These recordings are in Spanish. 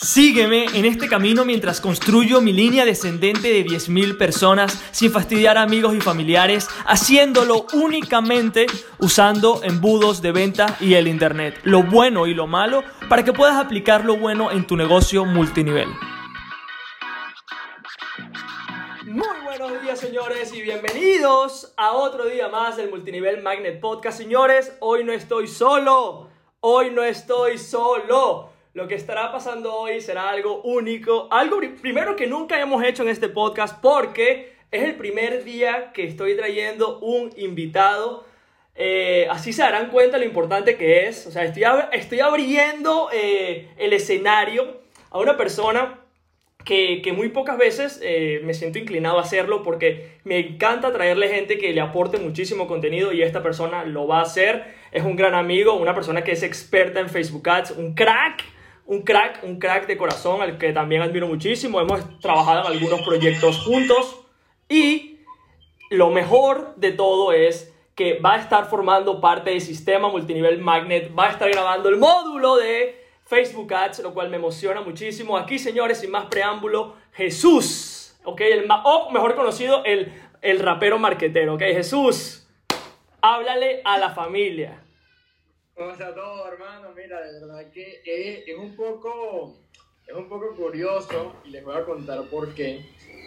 Sígueme en este camino mientras construyo mi línea descendente de 10.000 personas sin fastidiar a amigos y familiares, haciéndolo únicamente usando embudos de venta y el Internet, lo bueno y lo malo, para que puedas aplicar lo bueno en tu negocio multinivel. Muy buenos días señores y bienvenidos a otro día más del Multinivel Magnet Podcast. Señores, hoy no estoy solo, hoy no estoy solo. Lo que estará pasando hoy será algo único, algo primero que nunca hemos hecho en este podcast porque es el primer día que estoy trayendo un invitado. Eh, así se darán cuenta lo importante que es. O sea, estoy, estoy abriendo eh, el escenario a una persona que, que muy pocas veces eh, me siento inclinado a hacerlo porque me encanta traerle gente que le aporte muchísimo contenido y esta persona lo va a hacer. Es un gran amigo, una persona que es experta en Facebook Ads, un crack un crack, un crack de corazón al que también admiro muchísimo. Hemos trabajado en algunos proyectos juntos y lo mejor de todo es que va a estar formando parte del sistema multinivel Magnet, va a estar grabando el módulo de Facebook Ads, lo cual me emociona muchísimo. Aquí, señores, sin más preámbulo, Jesús, ¿ok? El, o mejor conocido, el, el rapero marquetero, ¿ok? Jesús, háblale a la familia. ¿Cómo está todo, hermano? Mira, de verdad que es, un poco, es un poco curioso y les voy a contar por qué.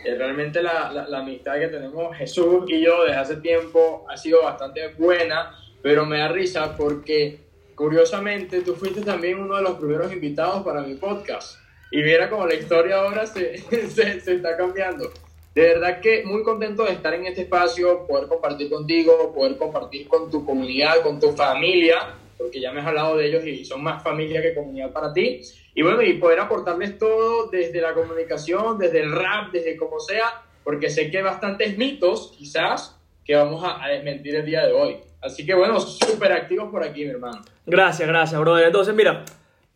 Eh, realmente la, la, amistad que tenemos Jesús y yo desde hace tiempo ha sido bastante buena, pero me da risa porque curiosamente tú fuiste también uno de los primeros invitados para mi podcast. Y mira cómo la historia ahora se, se, se está cambiando. De verdad que muy contento de estar en este espacio, poder compartir contigo, poder compartir con tu comunidad, con tu familia porque ya me has hablado de ellos y son más familia que comunidad para ti. Y bueno, y poder aportarles todo desde la comunicación, desde el rap, desde como sea, porque sé que hay bastantes mitos, quizás, que vamos a, desmentir el día de hoy. Así que bueno, súper activos por aquí, mi hermano. Gracias, gracias, brother. Entonces, mira,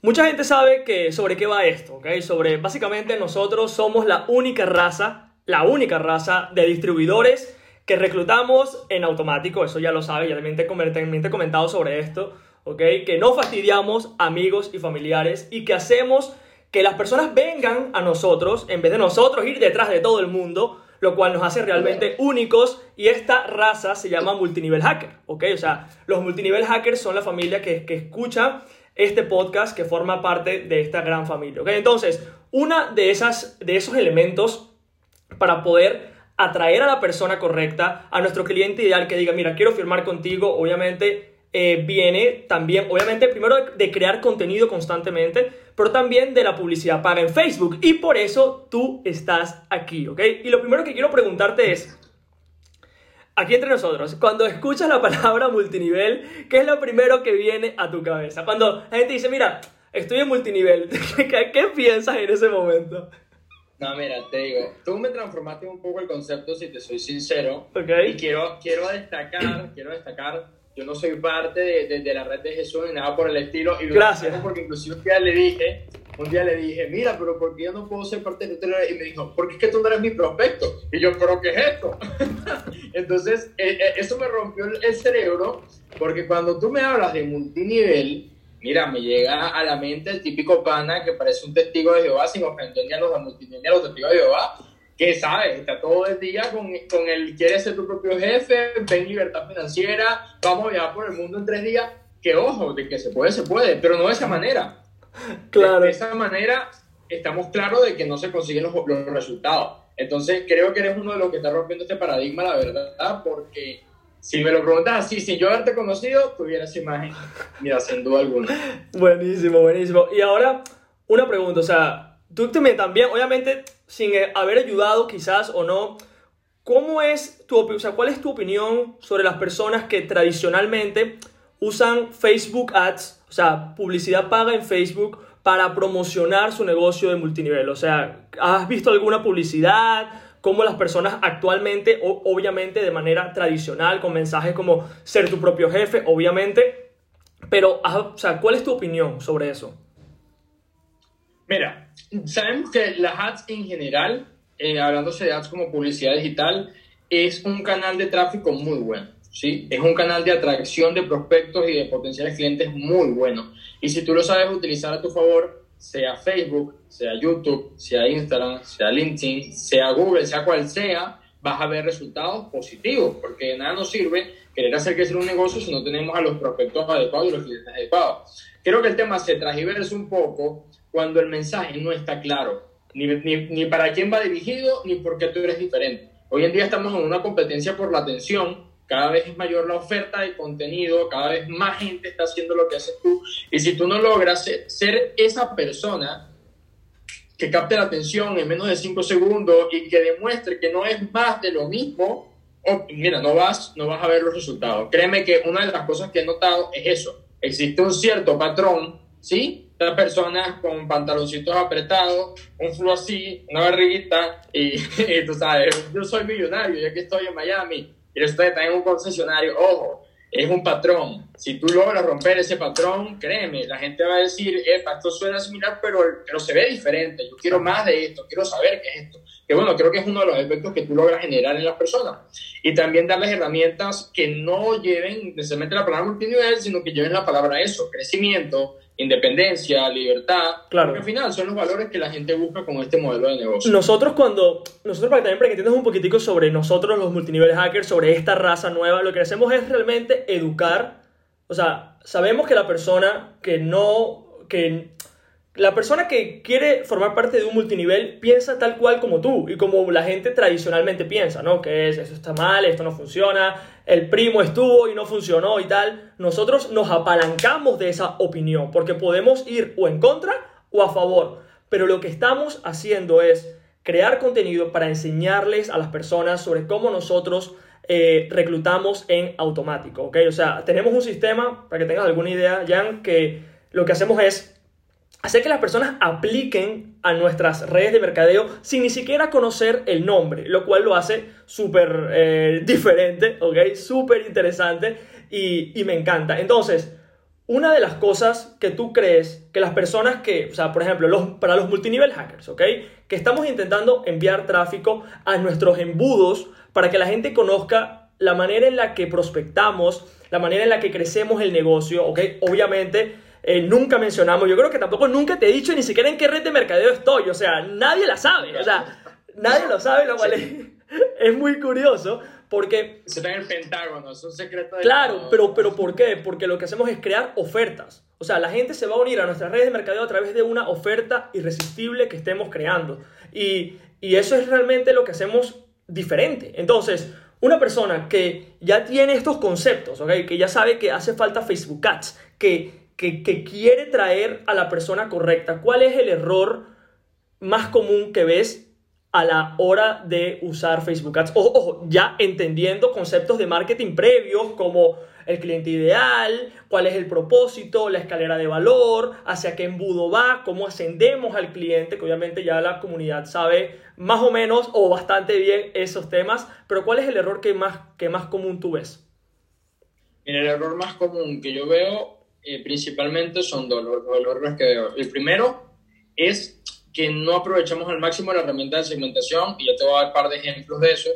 mucha gente sabe que sobre qué va esto, ¿ok? Sobre, básicamente, nosotros somos la única raza, la única raza de distribuidores que reclutamos en automático, eso ya lo sabe, ya también te he comentado sobre esto. ¿Ok? Que no fastidiamos amigos y familiares y que hacemos que las personas vengan a nosotros en vez de nosotros ir detrás de todo el mundo, lo cual nos hace realmente únicos y esta raza se llama multinivel hacker, ¿ok? O sea, los multinivel hackers son la familia que, que escucha este podcast que forma parte de esta gran familia, ¿ok? Entonces, una de, esas, de esos elementos para poder atraer a la persona correcta, a nuestro cliente ideal que diga, mira, quiero firmar contigo, obviamente eh, viene también, obviamente, primero de, crear contenido constantemente, pero también de la publicidad paga en Facebook. Y por eso tú estás aquí, ¿ok? Y lo primero que quiero preguntarte es, aquí entre nosotros, cuando escuchas la palabra multinivel, ¿qué es lo primero que viene a tu cabeza? Cuando la gente dice, mira, estoy en multinivel, ¿qué, piensas en ese momento? No, mira, te digo, tú me transformaste un poco el concepto, si te soy sincero. Y quiero, quiero destacar, quiero destacar yo no soy parte de, de, la red de Jesús ni nada por el estilo. Y Gracias. Porque inclusive un día le dije, un día le dije, mira, pero ¿por qué yo no puedo ser parte de tu red? Y me dijo, porque es que tú no eres mi prospecto. Y yo, ¿pero qué es esto? Entonces, eh, eh, eso me rompió el cerebro, porque cuando tú me hablas de multinivel, mira, me llega a la mente el típico pana que parece un testigo de Jehová, sin ofender ni a los multinivel, a los testigos de Jehová, que sabes, está todo el día con, con el quieres ser tu propio jefe, ven libertad financiera, vamos a viajar por el mundo en tres días, que ojo, de que se puede, se puede, pero no de esa manera. Claro. De, esa manera estamos claros de que no se consiguen los, los, resultados. Entonces creo que eres uno de los que está rompiendo este paradigma, la verdad, porque si me lo preguntas así, sin yo haberte conocido, tuviera esa imagen. Mira, sin duda alguna. Buenísimo, buenísimo. Y ahora, una pregunta, o sea, tú también, obviamente, sin eh, haber ayudado quizás o no, ¿cómo es tu, o sea, cuál es tu opinión sobre las personas que tradicionalmente usan Facebook Ads, o sea, publicidad paga en Facebook para promocionar su negocio de multinivel? O sea, ¿has visto alguna publicidad? ¿Cómo las personas actualmente, obviamente de manera tradicional, con mensajes como ser tu propio jefe, obviamente, pero, o sea, ¿cuál es tu opinión sobre eso? Mira, sabemos que las ads en general, eh, hablándose de ads como publicidad digital, es un canal de tráfico muy bueno. ¿sí? Es un canal de atracción de prospectos y de potenciales clientes muy bueno. Y si tú lo sabes utilizar a tu favor, sea Facebook, sea YouTube, sea Instagram, sea LinkedIn, sea Google, sea cual sea, vas a ver resultados positivos, porque nada nos sirve querer hacer que sea un negocio si no tenemos a los prospectos adecuados y los clientes adecuados. Creo que el tema se transgiversa un poco cuando el mensaje no está claro, ni, ni, ni para quién va dirigido, ni por qué tú eres diferente. Hoy en día estamos en una competencia por la atención, cada vez es mayor la oferta de contenido, cada vez más gente está haciendo lo que haces tú, y si tú no logras ser esa persona que capte la atención en menos de 5 segundos y que demuestre que no es más de lo mismo, mira, no vas, no vas a ver los resultados. Créeme que una de las cosas que he notado es eso. Existe un cierto patrón, ¿sí? Personas con pantaloncitos apretados, un flu así, una barriguita, y, y, tú sabes, yo soy millonario, ya que estoy en Miami, y estoy también en un concesionario, ojo, es un patrón. Si tú logras romper ese patrón, créeme, la gente va a decir, esto suena similar, pero, pero se ve diferente. Yo quiero más de esto, quiero saber qué es esto. Que bueno, creo que es uno de los efectos que tú logras generar en las personas. Y también darles herramientas que no lleven necesariamente la palabra multinivel, sino que lleven la palabra eso, crecimiento, independencia, libertad. Claro. Porque al final son los valores que la gente busca con este modelo de negocio. Nosotros cuando, nosotros para que también para que entiendas un poquitico sobre nosotros los multinivel hackers, sobre esta raza nueva, lo que hacemos es realmente educar, o sea, sabemos que la persona que no, que la persona que quiere formar parte de un multinivel piensa tal cual como tú y como la gente tradicionalmente piensa, ¿no? Que es, eso está mal, esto no funciona, el primo estuvo y no funcionó y tal. Nosotros nos apalancamos de esa opinión porque podemos ir o en contra o a favor. Pero lo que estamos haciendo es crear contenido para enseñarles a las personas sobre cómo nosotros eh, reclutamos en automático, ¿ok? O sea, tenemos un sistema, para que tengas alguna idea, Jan, que lo que hacemos es hacer que las personas apliquen a nuestras redes de mercadeo sin ni siquiera conocer el nombre, lo cual lo hace súper eh, diferente, ¿ok? Súper interesante y, me encanta. Entonces, una de las cosas que tú crees que las personas que, o sea, por ejemplo, los, para los multinivel hackers, ¿ok? Que estamos intentando enviar tráfico a nuestros embudos para que la gente conozca la manera en la que prospectamos, la manera en la que crecemos el negocio, ¿ok? Obviamente eh, nunca mencionamos, yo creo que tampoco nunca te he dicho ni siquiera en qué red de mercadeo estoy, o sea, nadie la sabe, o sea, nadie lo sabe, lo cual es, muy curioso. Porque... Se está en el Pentágono, es un secreto de Claro, pero, pero ¿por qué? Porque lo que hacemos es crear ofertas. O sea, la gente se va a unir a nuestras redes de mercadeo a través de una oferta irresistible que estemos creando. Y, y eso es realmente lo que hacemos diferente. Entonces, una persona que ya tiene estos conceptos, ¿okay? que ya sabe que hace falta Facebook Ads, que que, quiere traer a la persona correcta. ¿Cuál es el error más común que ves a la hora de usar Facebook Ads? Ojo, ya entendiendo conceptos de marketing previos como el cliente ideal, cuál es el propósito, la escalera de valor, hacia qué embudo va, cómo ascendemos al cliente, que obviamente ya la comunidad sabe más o menos o bastante bien esos temas, pero ¿cuál es el error que más, que más común tú ves? el error más común que yo veo eh, principalmente son dos los, errores que veo. El primero es que no aprovechamos al máximo la herramienta de segmentación, y ya te voy a dar un par de ejemplos de eso.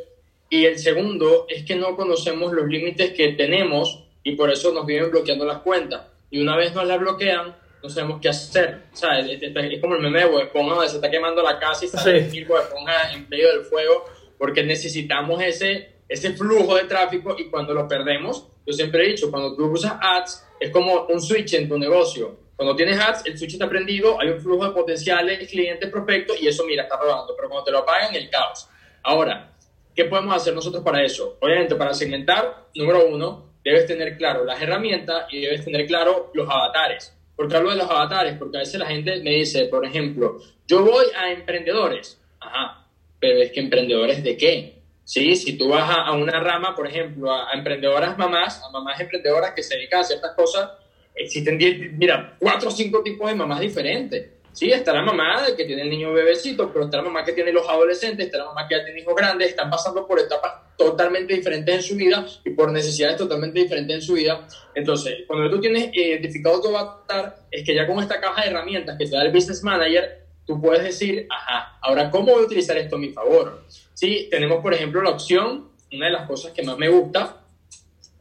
Y el segundo es que no conocemos los límites que tenemos y por eso nos viven bloqueando las cuentas. Y una vez nos las bloquean, no sabemos qué hacer. O sea, es, como el meme de Esponja, se está quemando la casa y está sí. el Esponja en medio del fuego, porque necesitamos ese, ese flujo de tráfico y cuando lo perdemos, yo siempre he dicho, cuando tú usas ads, es como un switch en tu negocio. Cuando tienes ads, el switch está prendido, hay un flujo de potenciales clientes, prospectos y eso, mira, está rodando. Pero cuando te lo apagan, el caos. Ahora, ¿qué podemos hacer nosotros para eso? Obviamente, para segmentar, número uno, debes tener claro las herramientas y debes tener claro los avatares. ¿Por qué hablo de los avatares? Porque a veces la gente me dice, por ejemplo, yo voy a emprendedores. Ajá, pero es que emprendedores de qué? Sí, si tú vas a, una rama, por ejemplo, a, emprendedoras mamás, a mamás emprendedoras que se dedican a ciertas cosas, existen, mira, cuatro o cinco tipos de mamás diferentes. Sí, está la mamá que tiene el niño bebecito, pero está la mamá que tiene los adolescentes, está la mamá que ya tiene hijos grandes, están pasando por etapas totalmente diferentes en su vida y por necesidades totalmente diferentes en su vida. Entonces, cuando tú tienes identificado tu avatar, es que ya con esta caja de herramientas que te da el Business Manager, tú puedes decir, ajá, ahora, ¿cómo voy a utilizar esto a mi favor? Sí, tenemos, por ejemplo, la opción, una de las cosas que más me gusta,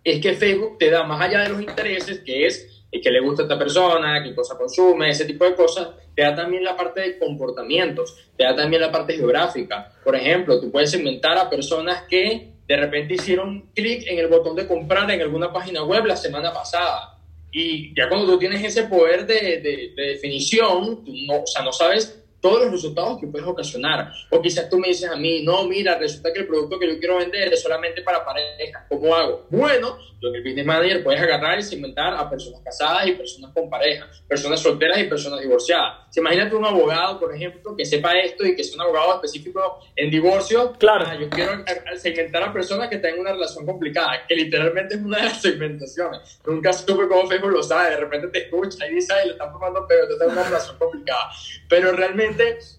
es que Facebook te da, más allá de los intereses, que es y qué le gusta a esta persona, qué cosa consume, ese tipo de cosas, te da también la parte de comportamientos, te da también la parte geográfica. Por ejemplo, tú puedes segmentar a personas que de repente hicieron clic en el botón de comprar en alguna página web la semana pasada. Y ya cuando tú tienes ese poder de, de, de definición, tú no, o sea, no sabes todos los resultados que puedes ocasionar. O quizás tú me dices a mí, no, mira, resulta que el producto que yo quiero vender es solamente para parejas. ¿Cómo hago? Bueno, tú en el Business Manager puedes agarrar y segmentar a personas casadas y personas con pareja, personas solteras y personas divorciadas. Si imagínate un abogado, por ejemplo, que sepa esto y que sea un abogado específico en divorcio. Claro. Ah, yo quiero segmentar a personas que tengan una relación complicada, que literalmente es una de las segmentaciones. Nunca supe cómo Facebook lo sabe, de repente te escucha y dice, ay, le están formando pero tú tienes una relación complicada. Pero realmente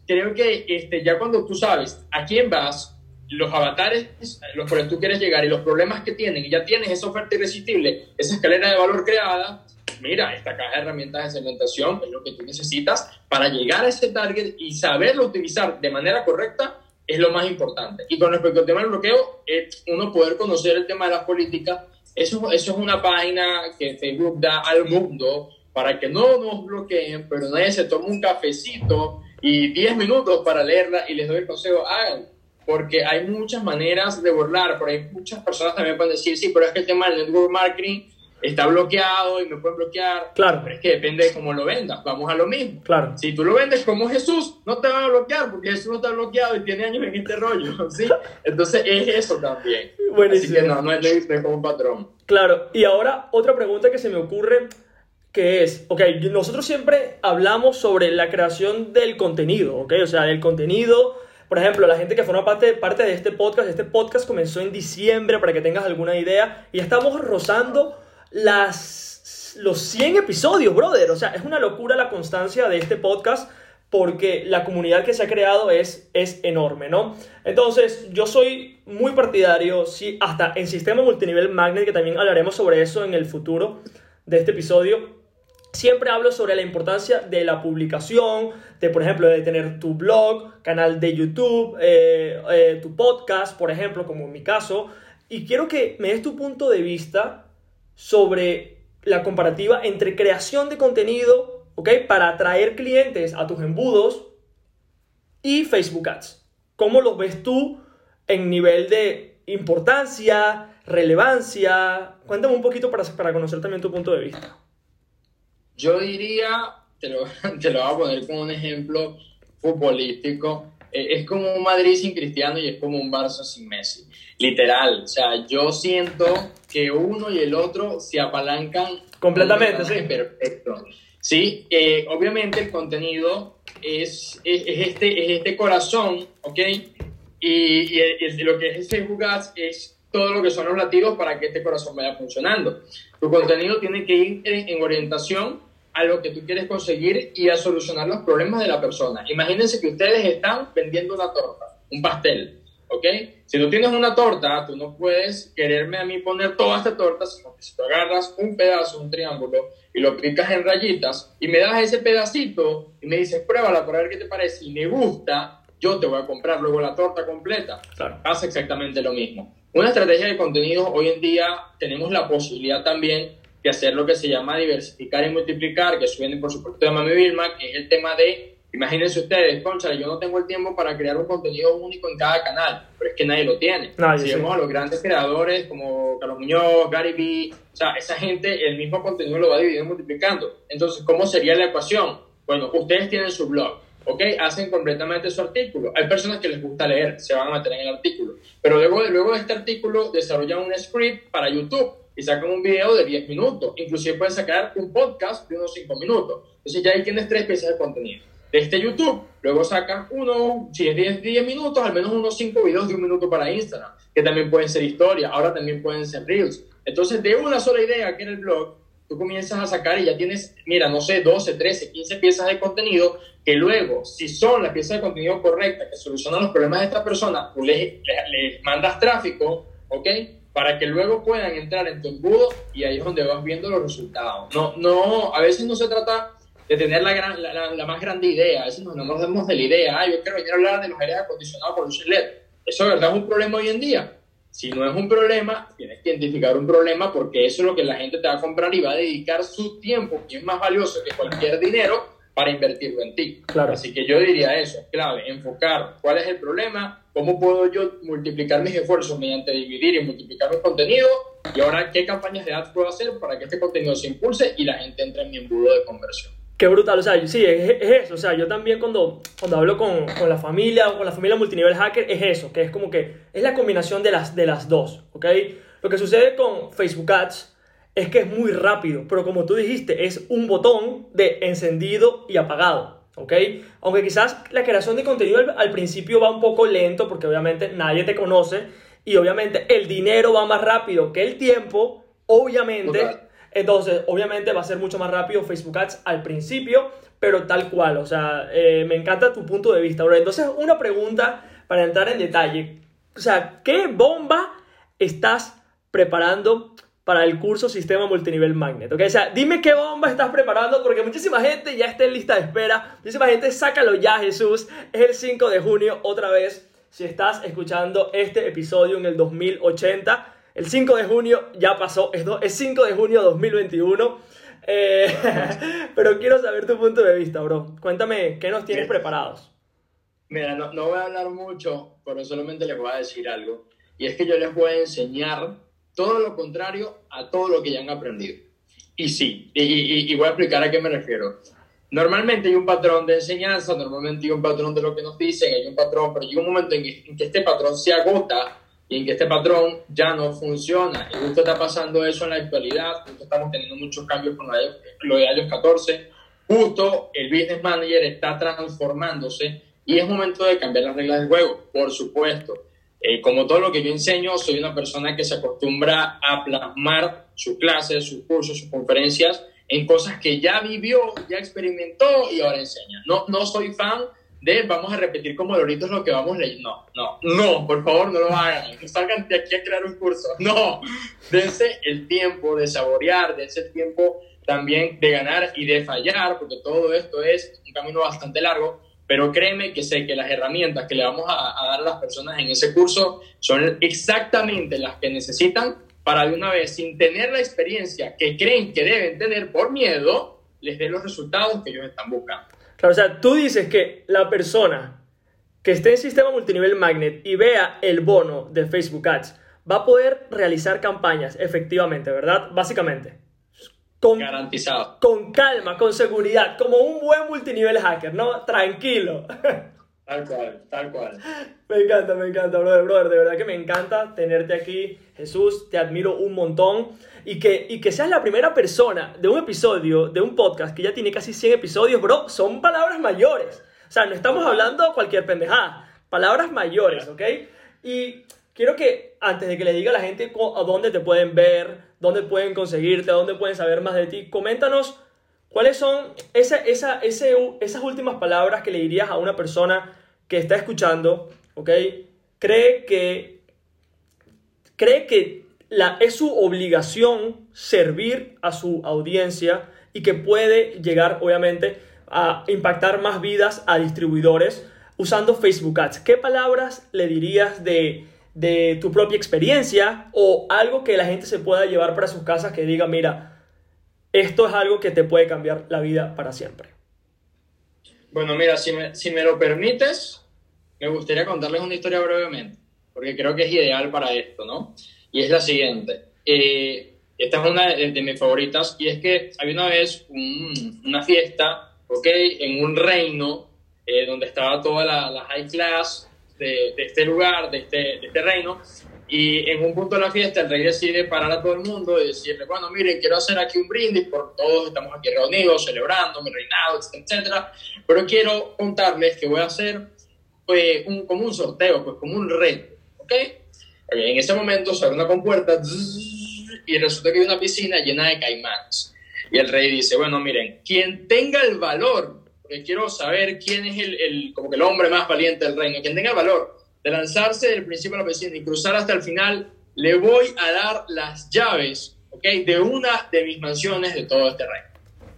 creo que este, ya cuando tú sabes a quién vas, los avatares los cuales tú quieres llegar y los problemas que tienen, y ya tienes esa oferta irresistible, esa escalera de valor creada, mira, esta caja de herramientas de segmentación es lo que tú necesitas para llegar a ese target y saberlo utilizar de manera correcta es lo más importante. Y con respecto al tema del bloqueo, es uno poder conocer el tema de las políticas. Eso, eso es una página que Facebook da al mundo para que no nos bloqueen, pero nadie se tome un cafecito y 10 minutos para leerla y les doy el consejo, hagan, porque hay muchas maneras de burlar, por ahí muchas personas también pueden decir, sí, pero es que el tema del network marketing está bloqueado y me pueden bloquear. Claro. Pero es que depende de cómo lo vendas. Vamos a lo mismo. Claro. Si tú lo vendes como Jesús, no te van a bloquear porque Jesús no está bloqueado y tiene años en este rollo. ¿sí? Entonces es eso también. Buenísimo. Así que no, no es, no es como un patrón. Claro. Y ahora otra pregunta que se me ocurre que es, ok, nosotros siempre hablamos sobre la creación del contenido, ok, o sea, el contenido, por ejemplo, la gente que forma parte, parte de este podcast, este podcast comenzó en diciembre, para que tengas alguna idea, y estamos rozando las, los 100 episodios, brother, o sea, es una locura la constancia de este podcast, porque la comunidad que se ha creado es, es enorme, ¿no? Entonces, yo soy muy partidario, sí, hasta en sistema multinivel magnet, que también hablaremos sobre eso en el futuro de este episodio, Siempre hablo sobre la importancia de la publicación, de por ejemplo, de tener tu blog, canal de YouTube, eh, eh, tu podcast, por ejemplo, como en mi caso. Y quiero que me des tu punto de vista sobre la comparativa entre creación de contenido, ¿ok? Para atraer clientes a tus embudos y Facebook Ads. ¿Cómo los ves tú en nivel de importancia, relevancia? Cuéntame un poquito para, para conocer también tu punto de vista. Yo diría, te lo, te lo voy a poner como un ejemplo futbolístico, eh, es como un Madrid sin Cristiano y es como un Barça sin Messi. Literal, o sea, yo siento que uno y el otro se apalancan completamente, sí. Perfecto. Sí, eh, obviamente el contenido es, es, este, es este corazón, ¿ok? Y, y, lo que es Facebook Ads es todo lo que son los latidos para que este corazón vaya funcionando. Tu contenido tiene que ir en orientación a lo que tú quieres conseguir y a solucionar los problemas de la persona. Imagínense que ustedes están vendiendo una torta, un pastel, ¿ok? Si tú tienes una torta, tú no puedes quererme a mí poner toda esta torta, sino que si tú agarras un pedazo, un triángulo, y lo picas en rayitas, y me das ese pedacito, y me dices, pruébala para ver qué te parece, y me gusta, yo te voy a comprar luego la torta completa. Claro. Pasa exactamente lo mismo. Una estrategia de contenido, hoy en día tenemos la posibilidad también hacer lo que se llama diversificar y multiplicar, que suene por supuesto de Mami Vilma, que es el tema de, imagínense ustedes, concha, yo no tengo el tiempo para crear un contenido único en cada canal, pero es que nadie lo tiene. Nadie, si sí. vemos a los grandes creadores como Carlos Muñoz, Gary Vee, o sea, esa gente, el mismo contenido lo va dividiendo multiplicando. Entonces, ¿cómo sería la ecuación? Bueno, ustedes tienen su blog, ¿ok? Hacen completamente su artículo. Hay personas que les gusta leer, se van a meter en el artículo, pero luego, luego de este artículo desarrollan un script para YouTube y sacan un video de 10 minutos. Inclusive pueden sacar un podcast de unos 5 minutos. Entonces ya ahí tienes tres piezas de contenido. De este YouTube, luego sacan uno, si es 10, 10 minutos, al menos unos 5 videos de un minuto para Instagram, que también pueden ser historia, ahora también pueden ser reels. Entonces de una sola idea que en el blog, tú comienzas a sacar y ya tienes, mira, no sé, 12, 13, 15 piezas de contenido que luego, si son las piezas de contenido correctas que solucionan los problemas de esta persona, tú les, les mandas tráfico, ¿ok? Para que luego puedan entrar en tu embudo y ahí es donde vas viendo los resultados. No, no, a veces no se trata de tener la, gran, la, más grande idea, a veces no, no nos damos de la idea, ah, yo quiero venir a hablar de los aires acondicionados por luz LED. Eso de verdad es un problema hoy en día. Si no es un problema, tienes que identificar un problema porque eso es lo que la gente te va a comprar y va a dedicar su tiempo, que es más valioso que cualquier dinero, para invertirlo en ti. Claro. Así que yo diría eso, clave, enfocar cuál es el problema, cómo puedo yo multiplicar mis esfuerzos mediante dividir y multiplicar mis contenidos y ahora qué campañas de ads puedo hacer para que este contenido se impulse y la gente entre en mi embudo de conversión. Qué brutal, o sea, sí, es, es, eso, o sea, yo también cuando, cuando hablo con, con, la familia o con la familia multinivel hacker es eso, que es como que es la combinación de las, de las dos, ¿ok? Lo que sucede con Facebook Ads es que es muy rápido, pero como tú dijiste, es un botón de encendido y apagado, ¿ok? Aunque quizás la creación de contenido al, al principio va un poco lento porque obviamente nadie te conoce y obviamente el dinero va más rápido que el tiempo, obviamente... Total entonces, obviamente va a ser mucho más rápido Facebook Ads al principio, pero tal cual. O sea, eh, me encanta tu punto de vista, bro. Entonces, una pregunta para entrar en detalle. O sea, ¿qué bomba estás preparando para el curso Sistema Multinivel Magnet? ¿okay? O sea, dime qué bomba estás preparando porque muchísima gente ya está en lista de espera. Muchísima gente, sácalo ya, Jesús. Es el 5 de junio, otra vez. Si estás escuchando este episodio en el 2080 el 5 de junio ya pasó, es, 5 de junio 2021. Eh, pero quiero saber tu punto de vista, bro. Cuéntame, ¿qué nos tienes preparados? Mira, no, no, voy a hablar mucho, pero solamente les voy a decir algo. Y es que yo les voy a enseñar todo lo contrario a todo lo que ya han aprendido. Y sí, y, y, y voy a explicar a qué me refiero. Normalmente hay un patrón de enseñanza, normalmente hay un patrón de lo que nos dicen, hay un patrón, pero llega un momento en que, en que este patrón se agota y en que este patrón ya no funciona. Y justo está pasando eso en la actualidad, justo estamos teniendo muchos cambios con lo de iOS 14, justo el Business Manager está transformándose y es momento de cambiar las reglas del juego, por supuesto. Eh, como todo lo que yo enseño, soy una persona que se acostumbra a plasmar sus clases, sus cursos, sus conferencias en cosas que ya vivió, ya experimentó y ahora enseña. No, no soy fan de vamos a repetir como loritos lo que vamos leyendo. No, no, no, por favor no lo hagan. No salgan de aquí a crear un curso. No, dense el tiempo de saborear, dense el tiempo también de ganar y de fallar, porque todo esto es un camino bastante largo. Pero créeme que sé que las herramientas que le vamos a, dar a las personas en ese curso son exactamente las que necesitan para de una vez, sin tener la experiencia que creen que deben tener por miedo, les den los resultados que ellos están buscando. Claro, o sea, tú dices que la persona que esté en sistema multinivel magnet y vea el bono de Facebook Ads va a poder realizar campañas efectivamente, ¿verdad? Básicamente. Con, Garantizado. Con calma, con seguridad, como un buen multinivel hacker, ¿no? Tranquilo. Tal cual, tal cual. Me encanta, me encanta, brother, brother. De verdad que me encanta tenerte aquí. Jesús, te admiro un montón. Y que, y que seas la primera persona de un episodio, de un podcast que ya tiene casi 100 episodios, bro, son palabras mayores. O sea, no estamos hablando cualquier pendejada. Palabras mayores, ¿ok? Y quiero que antes de que le diga a la gente a dónde te pueden ver, dónde pueden conseguirte, dónde pueden saber más de ti, coméntanos cuáles son esas últimas palabras que le dirías a una persona que está escuchando, ¿ok? Cree que, cree que la, es su obligación servir a su audiencia y que puede llegar, obviamente, a impactar más vidas a distribuidores usando Facebook Ads. ¿Qué palabras le dirías de, de tu propia experiencia o algo que la gente se pueda llevar para sus casas que diga, mira, esto es algo que te puede cambiar la vida para siempre? Bueno, mira, si me, si me lo permites, me gustaría contarles una historia brevemente, porque creo que es ideal para esto, ¿no? Y es la siguiente. Eh, esta es una de, de, mis favoritas, y es que había una vez un, una fiesta, ¿ok? En un reino eh, donde estaba toda la, la high class de, este lugar, de este, de este reino, y en un punto de la fiesta el rey decide parar a todo el mundo y decirle, bueno, miren, quiero hacer aquí un brindis por todos, estamos aquí reunidos, celebrando mi reinado, etcétera, pero quiero contarles que voy a hacer pues, un, como un sorteo, pues como un reto, ¿ok? En ese momento se abre una compuerta y resulta que hay una piscina llena de caimanes. Y el rey dice, bueno, miren, quien tenga el valor, porque quiero saber quién es el, el, como que el hombre más valiente del reino, quien tenga el valor de lanzarse del principio a la piscina y cruzar hasta el final, le voy a dar las llaves, ¿ok? De una de mis mansiones de todo este reino.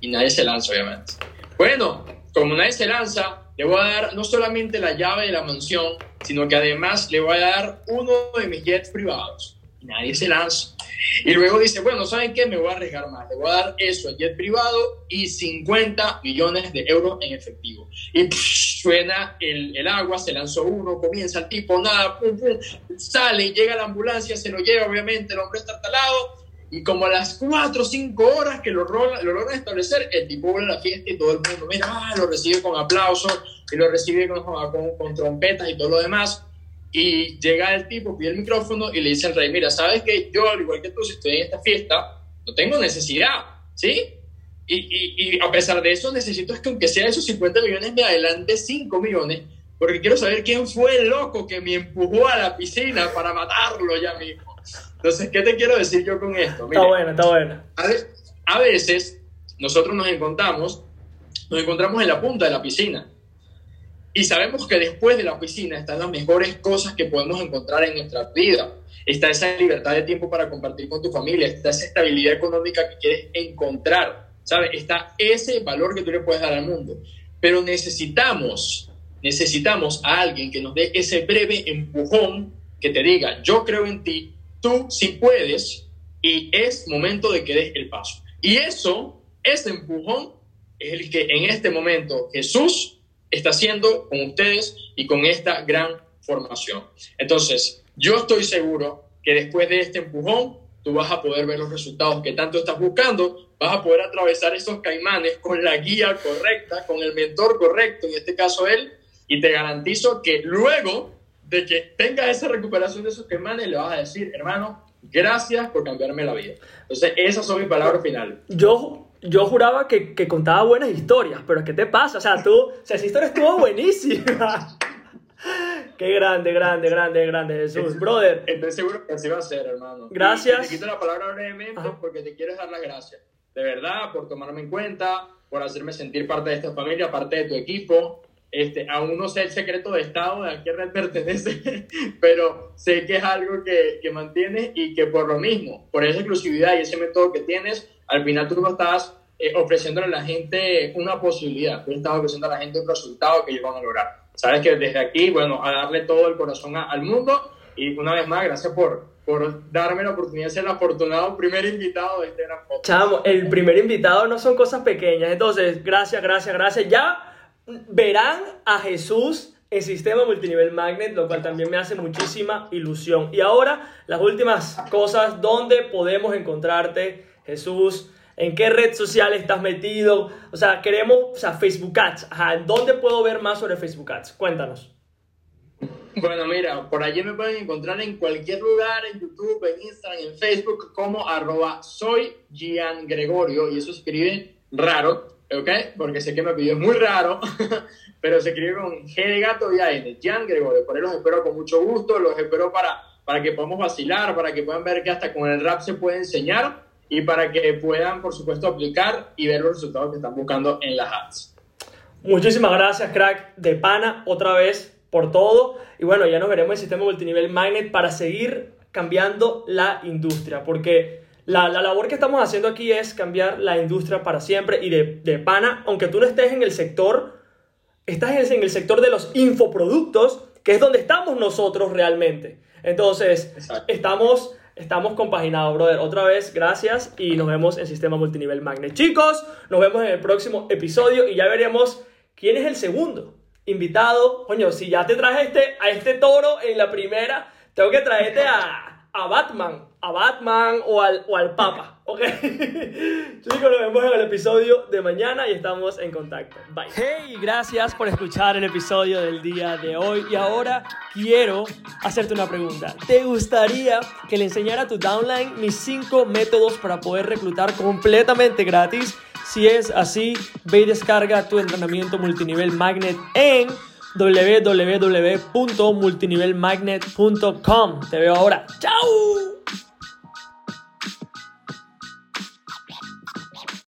Y nadie se lanza, obviamente. Bueno, como nadie se lanza, le voy a dar no solamente la llave de la mansión, sino que además le voy a dar uno de mis jets privados. Nadie se lanza. Y luego dice, bueno, ¿saben qué? Me voy a arriesgar más. Le voy a dar eso, el jet privado y 50 millones de euros en efectivo. Y suena el, el, agua, se lanzó uno, comienza el tipo, nada, pum, pum, sale, llega la ambulancia, se lo lleva, obviamente, el hombre está talado. Y como a las 4 o 5 horas que lo, lo logran establecer, el tipo vuelve a la fiesta y todo el mundo, mira, ah, lo recibe con aplausos y lo recibe con, con, con trompetas y todo lo demás. Y llega el tipo, pide el micrófono y le dice al rey, mira, sabes que yo, al igual que tú, si estoy en esta fiesta, no tengo necesidad, ¿sí? Y, y, y a pesar de eso, necesito es que aunque sea esos 50 millones, me adelante 5 millones, porque quiero saber quién fue el loco que me empujó a la piscina para matarlo ya mismo. Entonces, ¿qué te quiero decir yo con esto? Mira, está bueno, está bueno. A, a veces nosotros nos encontramos, nos encontramos en la punta de la piscina y sabemos que después de la piscina están las mejores cosas que podemos encontrar en nuestra vida. Está esa libertad de tiempo para compartir con tu familia, está esa estabilidad económica que quieres encontrar, ¿sabes? Está ese valor que tú le puedes dar al mundo. Pero necesitamos, necesitamos a alguien que nos dé ese breve empujón que te diga, yo creo en ti, tú sí puedes y es momento de que des el paso. Y eso, ese empujón, es el que en este momento Jesús está haciendo con ustedes y con esta gran formación. Entonces, yo estoy seguro que después de este empujón, tú vas a poder ver los resultados que tanto estás buscando, vas a poder atravesar esos caimanes con la guía correcta, con el mentor correcto, en este caso él, y te garantizo que luego de que tengas esa recuperación de esos caimanes, le vas a decir, hermano, gracias por cambiarme la vida. Entonces, esas son mis palabras finales. Yo yo juraba que, que, contaba buenas historias, pero ¿qué te pasa? O sea, tú, o sea, esa historia estuvo buenísima. Qué grande, grande, grande, grande, Jesús. Brother. Estoy seguro que así va a ser, hermano. Gracias. Y te quito la palabra brevemente Ajá. porque te quiero dar las gracias. De verdad, por tomarme en cuenta, por hacerme sentir parte de esta familia, parte de tu equipo. Este, aún no sé el secreto de Estado de a qué red pertenece, pero sé que es algo que, que mantienes y que por lo mismo, por esa exclusividad y ese método que tienes, al final tú no estás eh, ofreciéndole a la gente una posibilidad, tú estás ofreciendo a la gente un resultado que ellos van a lograr. Sabes que desde aquí, bueno, a darle todo el corazón a, al mundo y una vez más, gracias por, por darme la oportunidad de ser el afortunado primer invitado de este gran podcast. Chamo, el primer invitado no son cosas pequeñas, entonces, gracias, gracias, gracias. Ya verán a Jesús en Sistema Multinivel Magnet, lo cual también me hace muchísima ilusión. Y ahora, las últimas cosas, ¿dónde podemos encontrarte? Jesús, ¿en qué red social estás metido? O sea, queremos, o sea, Facebook Ads. Ajá, ¿dónde puedo ver más sobre Facebook Ads? Cuéntanos. Bueno, mira, por allí me pueden encontrar en cualquier lugar, en YouTube, en Instagram, en Facebook, como arroba soy Gregorio, y eso escribe raro, ¿ok? Porque sé que me pidió muy raro, pero se escribe con G de gato y A N, Gian Gregorio. Por ahí los espero con mucho gusto, los espero para, para que podamos vacilar, para que puedan ver que hasta con el rap se puede enseñar y para que puedan, por supuesto, aplicar y ver los resultados que están buscando en las ads. Muchísimas gracias, crack de pana, otra vez por todo. Y bueno, ya nos veremos el sistema multinivel Magnet para seguir cambiando la industria, porque la, la, labor que estamos haciendo aquí es cambiar la industria para siempre y de, de pana, aunque tú no estés en el sector, estás en el sector de los infoproductos, que es donde estamos nosotros realmente. Entonces, Exacto. estamos Estamos compaginados, brother. Otra vez, gracias y nos vemos en Sistema Multinivel Magnet. Chicos, nos vemos en el próximo episodio y ya veremos quién es el segundo invitado. Coño, si ya te traje este, a este toro en la primera, tengo que traerte a, a Batman, a Batman o al, o al Papa, ¿ok? Chicos, nos vemos en el episodio de mañana y estamos en contacto. Bye. Hey, gracias por escuchar el episodio del día de hoy. Y ahora quiero hacerte una pregunta. ¿Te gustaría que le enseñara a tu downline mis 5 métodos para poder reclutar completamente gratis? Si es así, ve y descarga tu entrenamiento multinivel magnet en www.multinivelmagnet.com. Te veo ahora. ¡Chao!